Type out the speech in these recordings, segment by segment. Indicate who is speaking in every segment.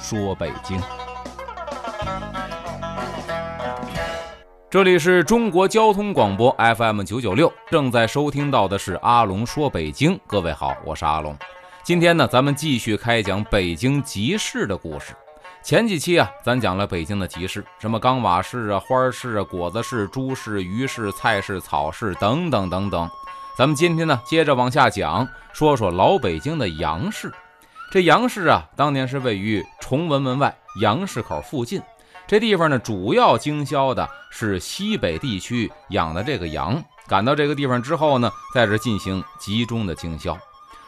Speaker 1: 说：“北京，这里是中国交通广播 FM 九九六，正在收听到的是阿龙说北京。各位好，我是阿龙。今天呢，咱们继续开讲北京集市的故事。前几期啊，咱讲了北京的集市，什么钢瓦市啊、花市啊、果子市、猪市、鱼市、菜市、草市等等等等。咱们今天呢，接着往下讲，说说老北京的杨市。这杨氏啊，当年是位于崇文门外杨市口附近。这地方呢，主要经销的是西北地区养的这个羊。赶到这个地方之后呢，在这进行集中的经销。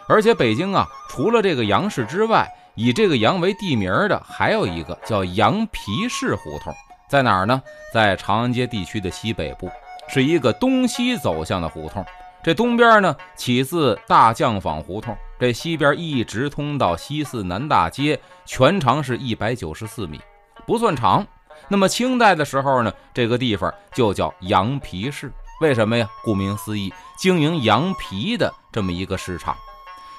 Speaker 1: 而且北京啊，除了这个杨氏之外，以这个羊为地名的还有一个叫羊皮市胡同，在哪儿呢？在长安街地区的西北部，是一个东西走向的胡同。这东边呢，起自大将坊胡同，这西边一直通到西四南大街，全长是一百九十四米，不算长。那么清代的时候呢，这个地方就叫羊皮市，为什么呀？顾名思义，经营羊皮的这么一个市场。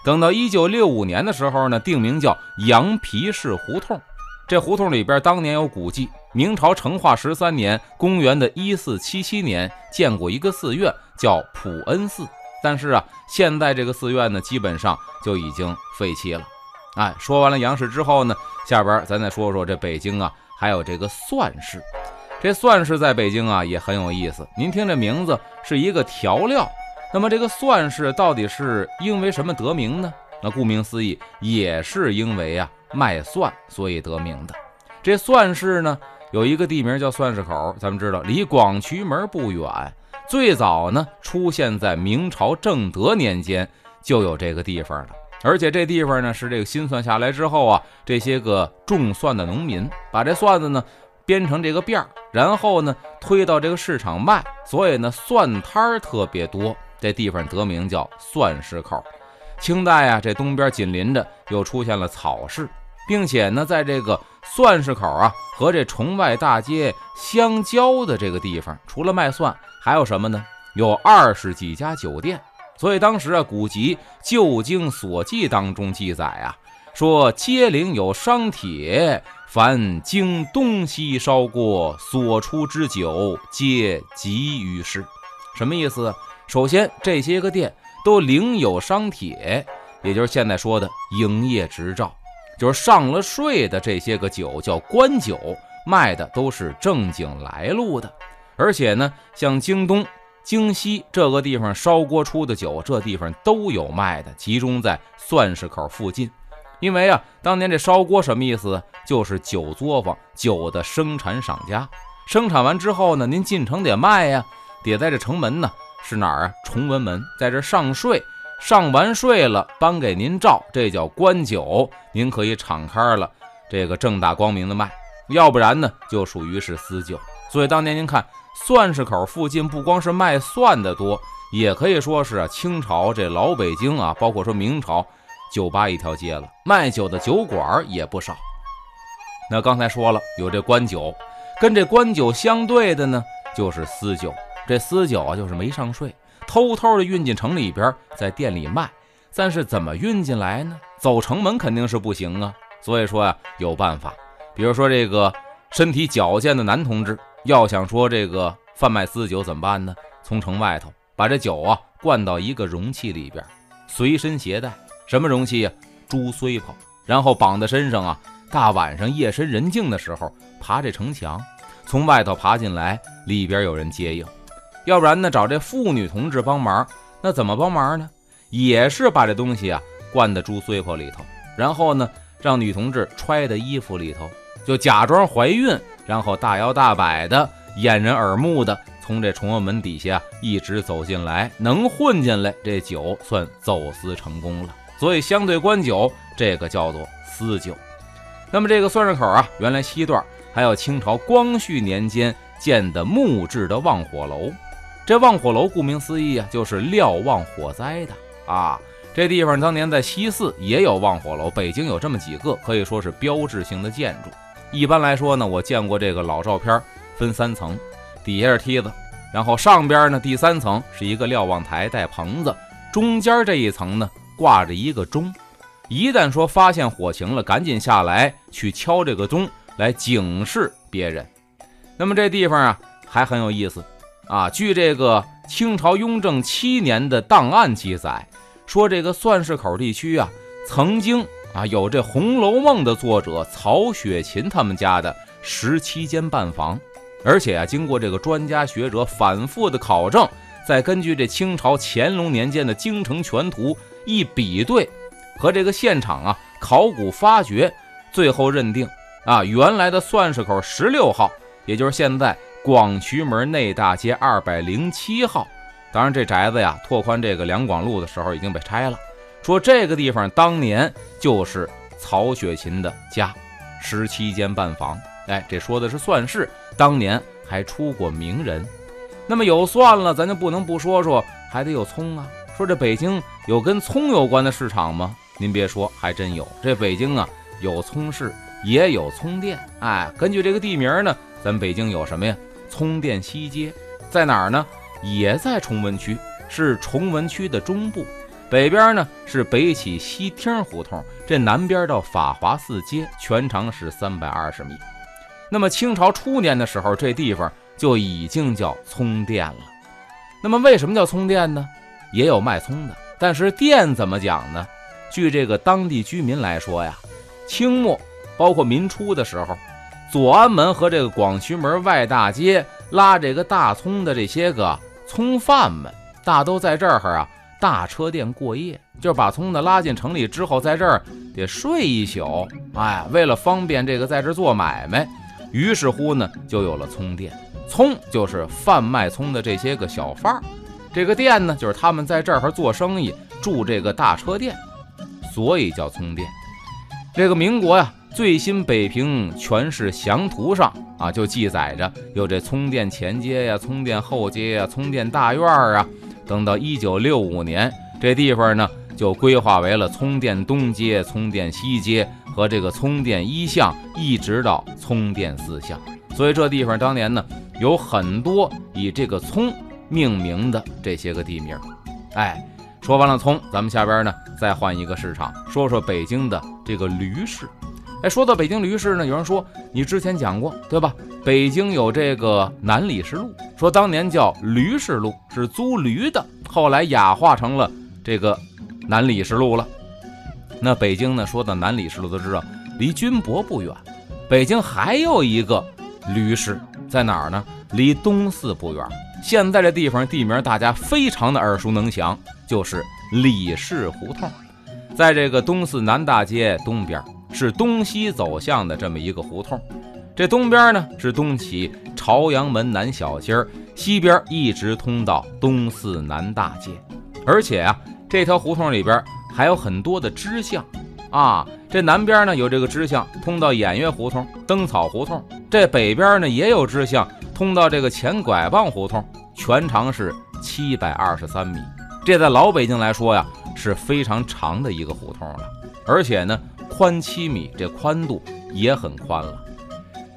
Speaker 1: 等到一九六五年的时候呢，定名叫羊皮市胡同。这胡同里边当年有古迹，明朝成化十三年，公元的一四七七年建过一个寺院，叫普恩寺。但是啊，现在这个寺院呢，基本上就已经废弃了。哎，说完了杨氏之后呢，下边咱再说说这北京啊，还有这个算式。这算式在北京啊也很有意思。您听这名字是一个调料，那么这个算式到底是因为什么得名呢？那顾名思义，也是因为啊。卖蒜，所以得名的。这算市呢，有一个地名叫算市口。咱们知道，离广渠门不远。最早呢，出现在明朝正德年间就有这个地方了。而且这地方呢，是这个新蒜下来之后啊，这些个种蒜的农民把这蒜子呢编成这个辫儿，然后呢推到这个市场卖。所以呢，蒜摊儿特别多。这地方得名叫蒜市口。清代啊，这东边紧邻着又出现了草市。并且呢，在这个蒜市口啊和这崇外大街相交的这个地方，除了卖蒜，还有什么呢？有二十几家酒店。所以当时啊，古籍《旧经所记》当中记载啊，说街邻有商帖，凡经东西烧过所出之酒，皆集于市。什么意思？首先，这些个店都领有商帖，也就是现在说的营业执照。就是上了税的这些个酒叫官酒，卖的都是正经来路的。而且呢，像京东、京西这个地方烧锅出的酒，这地方都有卖的，集中在算市口附近。因为啊，当年这烧锅什么意思？就是酒作坊、酒的生产厂家。生产完之后呢，您进城得卖呀，得在这城门呢，是哪儿啊？崇文门，在这上税。上完税了，颁给您照，这叫官酒，您可以敞开了，这个正大光明的卖。要不然呢，就属于是私酒。所以当年您看蒜市口附近，不光是卖蒜的多，也可以说是，清朝这老北京啊，包括说明朝，酒吧一条街了，卖酒的酒馆也不少。那刚才说了，有这官酒，跟这官酒相对的呢，就是私酒。这私酒啊，就是没上税。偷偷的运进城里边，在店里卖，但是怎么运进来呢？走城门肯定是不行啊。所以说呀，有办法。比如说这个身体矫健的男同志，要想说这个贩卖私酒怎么办呢？从城外头把这酒啊灌到一个容器里边，随身携带。什么容器呀？猪碎泡，然后绑在身上啊。大晚上夜深人静的时候，爬这城墙，从外头爬进来，里边有人接应。要不然呢？找这妇女同志帮忙，那怎么帮忙呢？也是把这东西啊灌在猪碎泡里头，然后呢让女同志揣在衣服里头，就假装怀孕，然后大摇大摆的、掩人耳目的从这崇文门底下一直走进来，能混进来，这酒算走私成功了。所以相对官酒，这个叫做私酒。那么这个算上口啊，原来西段还有清朝光绪年间建的木质的望火楼。这望火楼顾名思义啊，就是瞭望火灾的啊。这地方当年在西四也有望火楼，北京有这么几个，可以说是标志性的建筑。一般来说呢，我见过这个老照片，分三层，底下是梯子，然后上边呢第三层是一个瞭望台带棚子，中间这一层呢挂着一个钟，一旦说发现火情了，赶紧下来去敲这个钟来警示别人。那么这地方啊还很有意思。啊，据这个清朝雍正七年的档案记载，说这个算式口地区啊，曾经啊有这《红楼梦》的作者曹雪芹他们家的十七间半房，而且啊，经过这个专家学者反复的考证，再根据这清朝乾隆年间的京城全图一比对，和这个现场啊考古发掘，最后认定啊，原来的算式口十六号，也就是现在。广渠门内大街二百零七号，当然这宅子呀，拓宽这个两广路的时候已经被拆了。说这个地方当年就是曹雪芹的家，十七间半房。哎，这说的是算式，当年还出过名人。那么有算了，咱就不能不说说，还得有葱啊。说这北京有跟葱有关的市场吗？您别说，还真有。这北京啊，有葱市，也有葱店。哎，根据这个地名呢，咱北京有什么呀？葱店西街在哪儿呢？也在崇文区，是崇文区的中部。北边呢是北起西厅胡同，这南边到法华寺街，全长是三百二十米。那么清朝初年的时候，这地方就已经叫葱店了。那么为什么叫葱店呢？也有卖葱的，但是店怎么讲呢？据这个当地居民来说呀，清末包括民初的时候。左安门和这个广渠门外大街拉这个大葱的这些个葱贩们，大都在这儿啊大车店过夜，就是把葱呢拉进城里之后，在这儿得睡一宿。哎，为了方便这个在这做买卖，于是乎呢就有了葱店。葱就是贩卖葱的这些个小贩儿，这个店呢就是他们在这儿做生意，住这个大车店，所以叫葱店。这个民国呀。最新北平全市详图上啊，就记载着有这葱店前街呀、葱店后街呀、葱店大院儿啊。等到一九六五年，这地方呢就规划为了葱店东街、葱店西街和这个葱店一巷，一直到葱店四巷。所以这地方当年呢有很多以这个葱命名的这些个地名。哎，说完了葱，咱们下边呢再换一个市场，说说北京的这个驴市。哎，说到北京驴市呢，有人说你之前讲过，对吧？北京有这个南礼士路，说当年叫驴市路，是租驴的，后来雅化成了这个南礼士路了。那北京呢，说到南礼士路，都知道离军博不远。北京还有一个驴市在哪儿呢？离东四不远。现在这地方地名大家非常的耳熟能详，就是李氏胡同，在这个东四南大街东边。是东西走向的这么一个胡同，这东边呢是东起朝阳门南小街西边一直通到东四南大街，而且啊，这条胡同里边还有很多的支巷啊。这南边呢有这个支巷通到偃月胡同、灯草胡同，这北边呢也有支巷通到这个前拐棒胡同，全长是七百二十三米。这在老北京来说呀是非常长的一个胡同了，而且呢。宽七米，这宽度也很宽了。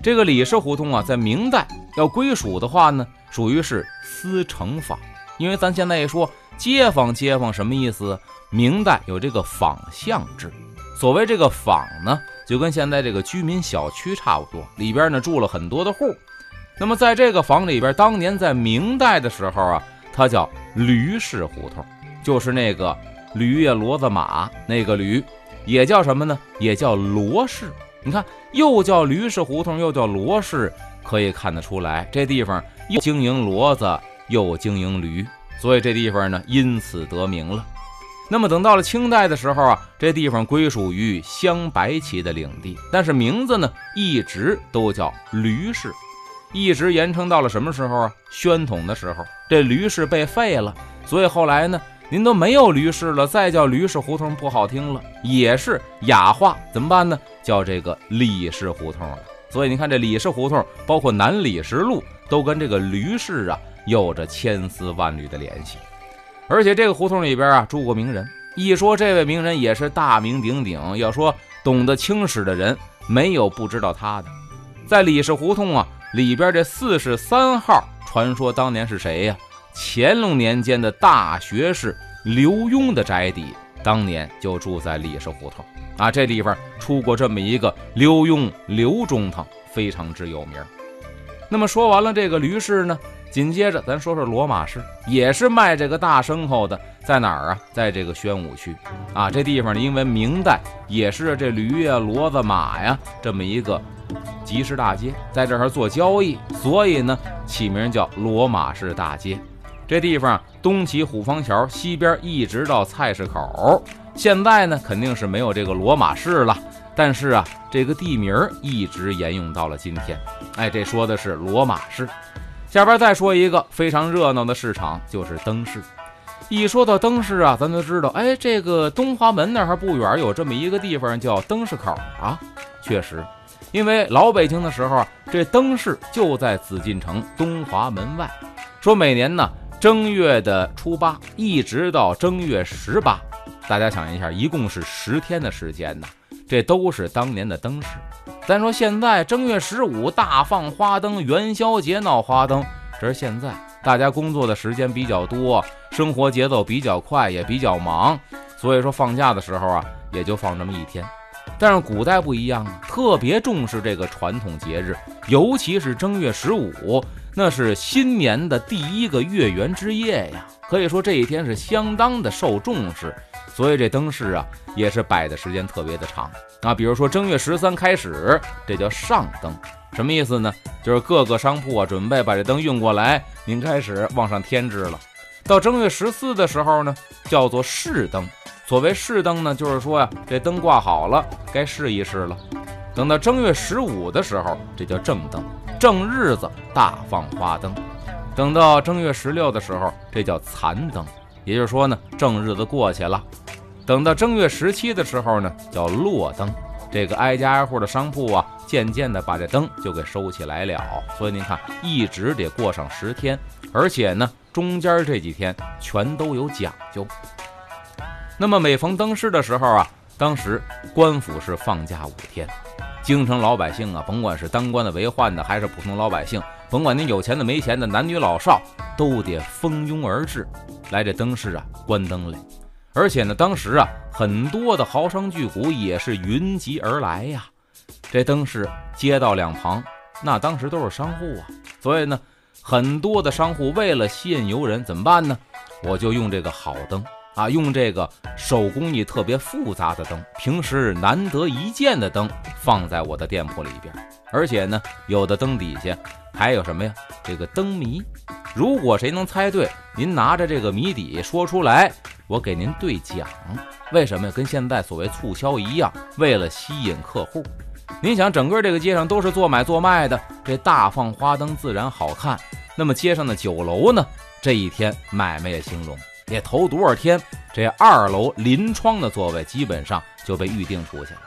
Speaker 1: 这个李氏胡同啊，在明代要归属的话呢，属于是司城坊。因为咱现在一说街坊，街坊什么意思？明代有这个坊巷制。所谓这个坊呢，就跟现在这个居民小区差不多，里边呢住了很多的户。那么在这个坊里边，当年在明代的时候啊，它叫驴氏胡同，就是那个驴呀、骡子、马那个驴。也叫什么呢？也叫罗氏。你看，又叫驴市胡同，又叫罗氏，可以看得出来，这地方又经营骡子，又经营驴，所以这地方呢，因此得名了。那么等到了清代的时候啊，这地方归属于镶白旗的领地，但是名字呢，一直都叫驴市，一直延称到了什么时候啊？宣统的时候，这驴市被废了，所以后来呢，您都没有驴市了，再叫驴市胡同不好听了，也是雅化，怎么办呢？叫这个李氏胡同了。所以你看，这李氏胡同，包括南李石路，都跟这个驴市啊有着千丝万缕的联系。而且这个胡同里边啊住过名人，一说这位名人也是大名鼎鼎。要说懂得清史的人，没有不知道他的。在李氏胡同啊里边这四十三号，传说当年是谁呀？乾隆年间的大学士刘墉的宅邸，当年就住在李氏胡同啊。这地方出过这么一个刘墉刘中堂，非常之有名。那么说完了这个驴市呢？紧接着，咱说说骡马市，也是卖这个大牲口的，在哪儿啊？在这个宣武区啊。这地方呢，因为明代也是这驴呀、骡子、马呀这么一个集市大街，在这儿做交易，所以呢，起名叫骡马市大街。这地方东起虎坊桥，西边一直到菜市口。现在呢，肯定是没有这个骡马市了，但是啊，这个地名一直沿用到了今天。哎，这说的是骡马市。下边再说一个非常热闹的市场，就是灯市。一说到灯市啊，咱就知道，哎，这个东华门那儿不远有这么一个地方叫灯市口啊。确实，因为老北京的时候，这灯市就在紫禁城东华门外。说每年呢，正月的初八一直到正月十八，大家想一下，一共是十天的时间呢。这都是当年的灯市。咱说现在正月十五大放花灯，元宵节闹花灯，这是现在大家工作的时间比较多，生活节奏比较快，也比较忙，所以说放假的时候啊，也就放这么一天。但是古代不一样啊，特别重视这个传统节日，尤其是正月十五，那是新年的第一个月圆之夜呀，可以说这一天是相当的受重视。所以这灯饰啊，也是摆的时间特别的长啊。比如说正月十三开始，这叫上灯，什么意思呢？就是各个商铺啊，准备把这灯运过来，您开始往上添置了。到正月十四的时候呢，叫做试灯。所谓试灯呢，就是说呀，这灯挂好了，该试一试了。等到正月十五的时候，这叫正灯，正日子大放花灯。等到正月十六的时候，这叫残灯，也就是说呢，正日子过去了。等到正月十七的时候呢，叫落灯，这个挨家挨户的商铺啊，渐渐的把这灯就给收起来了。所以您看，一直得过上十天，而且呢，中间这几天全都有讲究。那么每逢灯市的时候啊，当时官府是放假五天，京城老百姓啊，甭管是当官的、为宦的，还是普通老百姓，甭管您有钱的、没钱的，男女老少，都得蜂拥而至，来这灯市啊观灯来。而且呢，当时啊，很多的豪商巨贾也是云集而来呀。这灯市街道两旁，那当时都是商户啊，所以呢，很多的商户为了吸引游人，怎么办呢？我就用这个好灯啊，用这个手工艺特别复杂的灯，平时难得一见的灯，放在我的店铺里边。而且呢，有的灯底下还有什么呀？这个灯谜。如果谁能猜对，您拿着这个谜底说出来。我给您兑奖，为什么呀？跟现在所谓促销一样，为了吸引客户。您想，整个这个街上都是做买做卖的，这大放花灯自然好看。那么街上的酒楼呢？这一天买卖也兴隆。也头多少天，这二楼临窗的座位基本上就被预定出去了。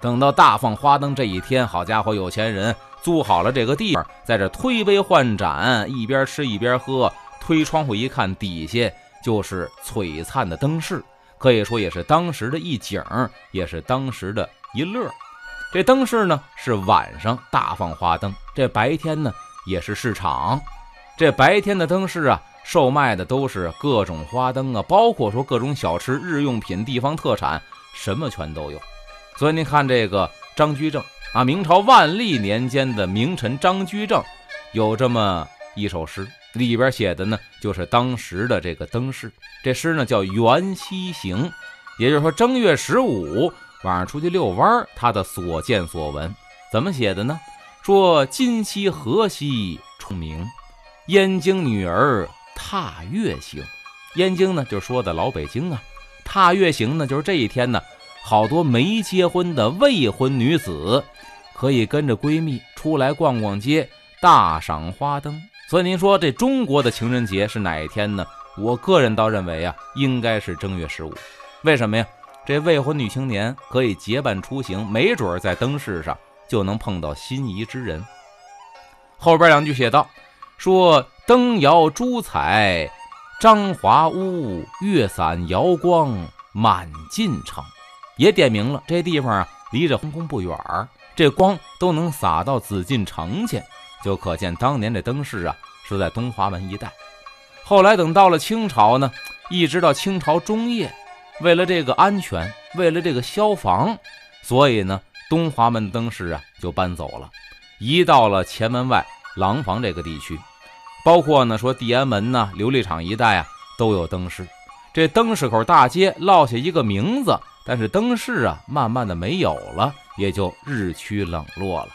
Speaker 1: 等到大放花灯这一天，好家伙，有钱人租好了这个地方，在这推杯换盏，一边吃一边喝，推窗户一看，底下。就是璀璨的灯饰，可以说也是当时的一景，也是当时的一乐。这灯饰呢是晚上大放花灯，这白天呢也是市场。这白天的灯饰啊，售卖的都是各种花灯啊，包括说各种小吃、日用品、地方特产，什么全都有。所以您看这个张居正啊，明朝万历年间的名臣张居正，有这么一首诗。里边写的呢，就是当时的这个灯市。这诗呢叫《元夕行》，也就是说正月十五晚上出去遛弯，他的所见所闻怎么写的呢？说今夕何夕出明，燕京女儿踏月行。燕京呢，就说的老北京啊。踏月行呢，就是这一天呢，好多没结婚的未婚女子可以跟着闺蜜出来逛逛街，大赏花灯。所以您说这中国的情人节是哪一天呢？我个人倒认为啊，应该是正月十五。为什么呀？这未婚女青年可以结伴出行，没准儿在灯市上就能碰到心仪之人。后边两句写道：“说灯摇珠彩张华屋，月散瑶光满晋城。”也点明了这地方啊，离着皇宫不远儿，这光都能洒到紫禁城去，就可见当年这灯市啊是在东华门一带。后来等到了清朝呢，一直到清朝中叶。为了这个安全，为了这个消防，所以呢，东华门灯市啊就搬走了，移到了前门外廊坊这个地区。包括呢说地安门呐、琉璃厂一带啊都有灯市。这灯市口大街落下一个名字，但是灯市啊慢慢的没有了，也就日趋冷落了。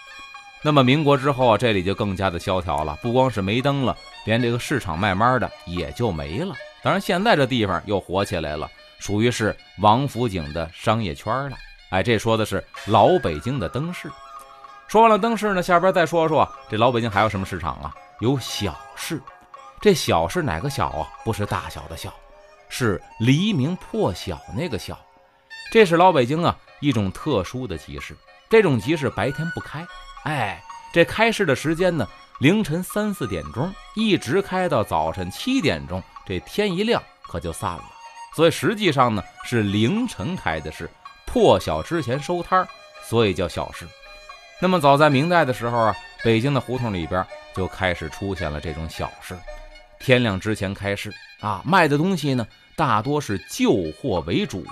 Speaker 1: 那么民国之后啊，这里就更加的萧条了，不光是没灯了，连这个市场慢慢的也就没了。当然现在这地方又火起来了。属于是王府井的商业圈了，哎，这说的是老北京的灯市。说完了灯市呢，下边再说说这老北京还有什么市场啊？有小市。这小市哪个小啊？不是大小的小，是黎明破晓那个小。这是老北京啊一种特殊的集市。这种集市白天不开，哎，这开市的时间呢，凌晨三四点钟，一直开到早晨七点钟，这天一亮可就散了。所以实际上呢是凌晨开的市，破晓之前收摊儿，所以叫小市。那么早在明代的时候啊，北京的胡同里边就开始出现了这种小事，天亮之前开市啊，卖的东西呢大多是旧货为主，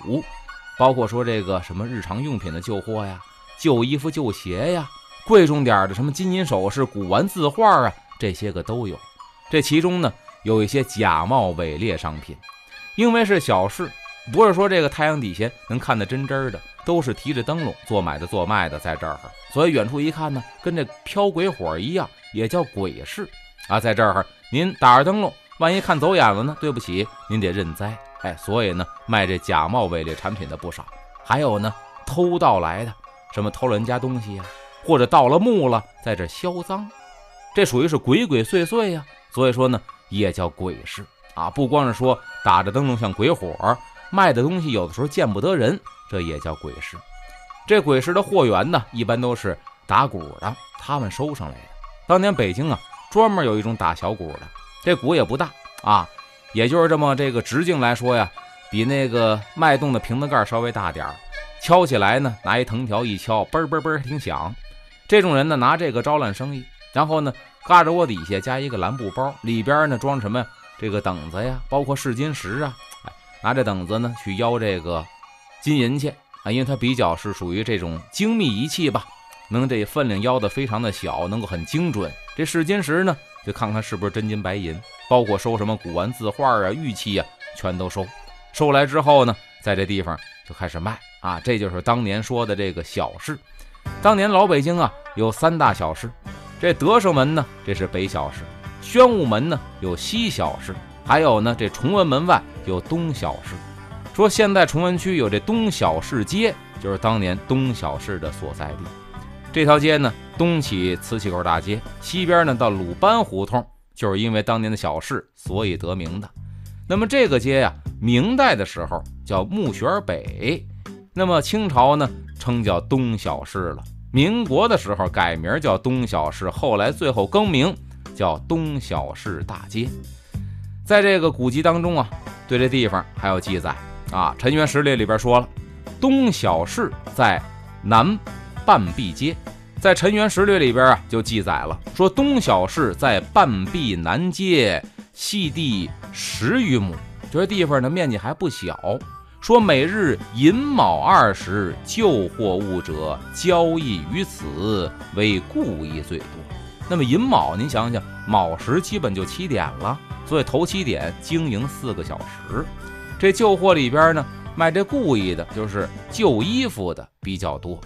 Speaker 1: 包括说这个什么日常用品的旧货呀、旧衣服、旧鞋呀，贵重点的什么金银首饰、古玩字画啊，这些个都有。这其中呢有一些假冒伪劣商品。因为是小市，不是说这个太阳底下能看得真真的，都是提着灯笼做买的做卖的在这儿，所以远处一看呢，跟这飘鬼火一样，也叫鬼市啊。在这儿您打着灯笼，万一看走眼了呢？对不起，您得认栽。哎，所以呢，卖这假冒伪劣产品的不少，还有呢，偷盗来的，什么偷了人家东西呀，或者盗了墓了，在这销赃，这属于是鬼鬼祟祟呀。所以说呢，也叫鬼市。啊，不光是说打着灯笼像鬼火，卖的东西有的时候见不得人，这也叫鬼市。这鬼市的货源呢，一般都是打鼓的，他们收上来的。当年北京啊，专门有一种打小鼓的，这鼓也不大啊，也就是这么这个直径来说呀，比那个脉动的瓶子盖稍微大点儿。敲起来呢，拿一藤条一敲，嘣嘣嘣挺响。这种人呢，拿这个招揽生意，然后呢，嘎着窝底下加一个蓝布包，里边呢装什么？这个等子呀，包括试金石啊，拿着等子呢去邀这个金银器啊，因为它比较是属于这种精密仪器吧，能这分量要的非常的小，能够很精准。这试金石呢，就看看是不是真金白银，包括收什么古玩字画啊、玉器啊，全都收。收来之后呢，在这地方就开始卖啊，这就是当年说的这个小市。当年老北京啊有三大小市，这德胜门呢，这是北小市。宣武门呢有西小市，还有呢这崇文门外有东小市。说现在崇文区有这东小市街，就是当年东小市的所在地。这条街呢东起瓷器口大街，西边呢到鲁班胡同，就是因为当年的小市所以得名的。那么这个街呀，明代的时候叫木樨北，那么清朝呢称叫东小市了。民国的时候改名叫东小市，后来最后更名。叫东小市大街，在这个古籍当中啊，对这地方还有记载啊。陈元十列里边说了，东小市在南半壁街，在陈元十略里边啊就记载了，说东小市在半壁南街，细地十余亩，这地方的面积还不小。说每日寅卯二时，旧货物者交易于此，为故意最多。那么寅卯，您想想，卯时基本就七点了，所以头七点经营四个小时。这旧货里边呢，卖这故意的，就是旧衣服的比较多。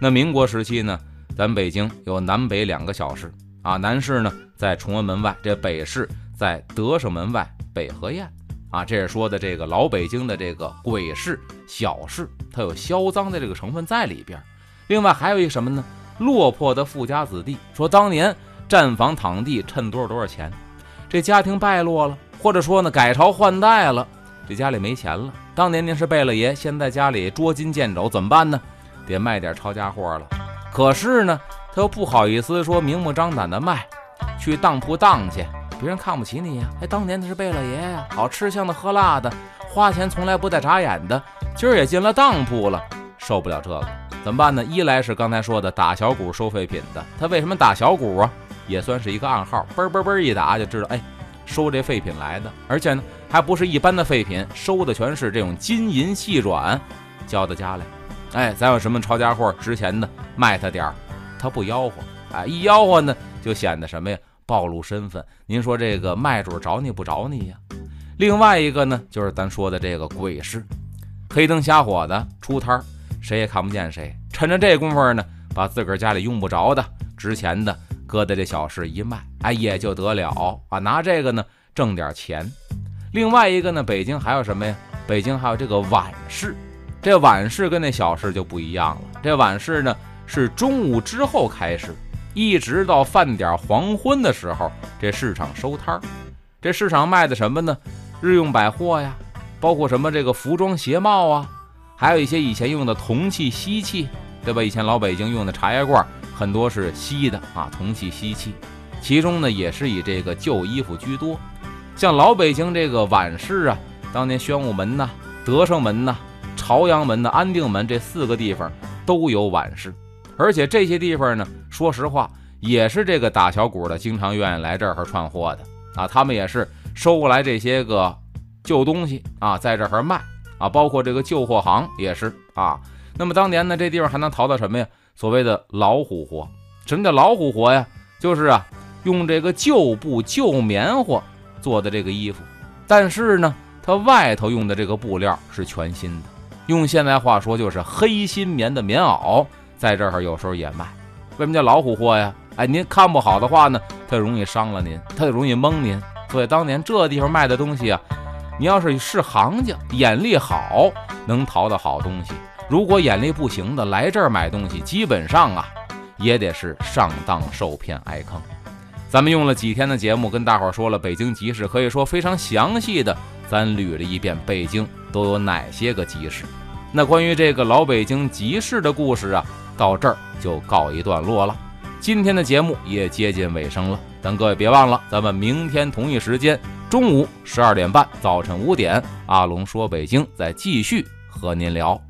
Speaker 1: 那民国时期呢，咱北京有南北两个小市啊，南市呢在崇文门外，这北市在德胜门外北河沿啊。这是说的这个老北京的这个鬼市小市，它有销赃的这个成分在里边。另外还有一什么呢？落魄的富家子弟说，当年站房躺地趁多少多少钱，这家庭败落了，或者说呢改朝换代了，这家里没钱了。当年您是贝勒爷，现在家里捉襟见肘，怎么办呢？得卖点抄家伙了。可是呢，他又不好意思说明目张胆的卖，去当铺当去，别人看不起你呀。哎，当年他是贝勒爷呀，好吃香的喝辣的，花钱从来不带眨眼的，今儿也进了当铺了，受不了这个，怎么办呢？一来是刚才说的打小鼓收废品的，他为什么打小鼓啊？也算是一个暗号，嘣嘣嘣一打就知道，哎，收这废品来的，而且呢，还不是一般的废品，收的全是这种金银细软，交到家来。哎，咱有什么抄家伙值钱的，卖他点儿，他不吆喝，哎，一吆喝呢，就显得什么呀，暴露身份。您说这个卖主找你不找你呀？另外一个呢，就是咱说的这个鬼市，黑灯瞎火的出摊儿，谁也看不见谁，趁着这功夫呢，把自个儿家里用不着的、值钱的。搁在这小市一卖，哎，也就得了啊，拿这个呢挣点钱。另外一个呢，北京还有什么呀？北京还有这个晚市，这晚市跟那小市就不一样了。这晚市呢是中午之后开市，一直到饭点黄昏的时候，这市场收摊儿。这市场卖的什么呢？日用百货呀，包括什么这个服装鞋帽啊，还有一些以前用的铜器锡器，对吧？以前老北京用的茶叶罐。很多是锡的啊，铜器、锡器，其中呢也是以这个旧衣服居多。像老北京这个晚市啊，当年宣武门呐、德胜门呐、朝阳门呐、安定门这四个地方都有晚市，而且这些地方呢，说实话也是这个打小鼓的经常愿意来这儿串货的啊。他们也是收过来这些个旧东西啊，在这儿卖啊，包括这个旧货行也是啊。那么当年呢，这地方还能淘到什么呀？所谓的老虎活，什么叫老虎活呀？就是啊，用这个旧布、旧棉花做的这个衣服，但是呢，它外头用的这个布料是全新的。用现在话说，就是黑心棉的棉袄，在这儿有时候也卖。为什么叫老虎货呀？哎，您看不好的话呢，它容易伤了您，它就容易蒙您。所以当年这地方卖的东西啊，你要是是行家，眼力好，能淘到好东西。如果眼力不行的来这儿买东西，基本上啊，也得是上当受骗挨坑。咱们用了几天的节目跟大伙儿说了北京集市，可以说非常详细的，咱捋了一遍北京都有哪些个集市。那关于这个老北京集市的故事啊，到这儿就告一段落了。今天的节目也接近尾声了，但各位别忘了，咱们明天同一时间，中午十二点半，早晨五点，阿龙说北京再继续和您聊。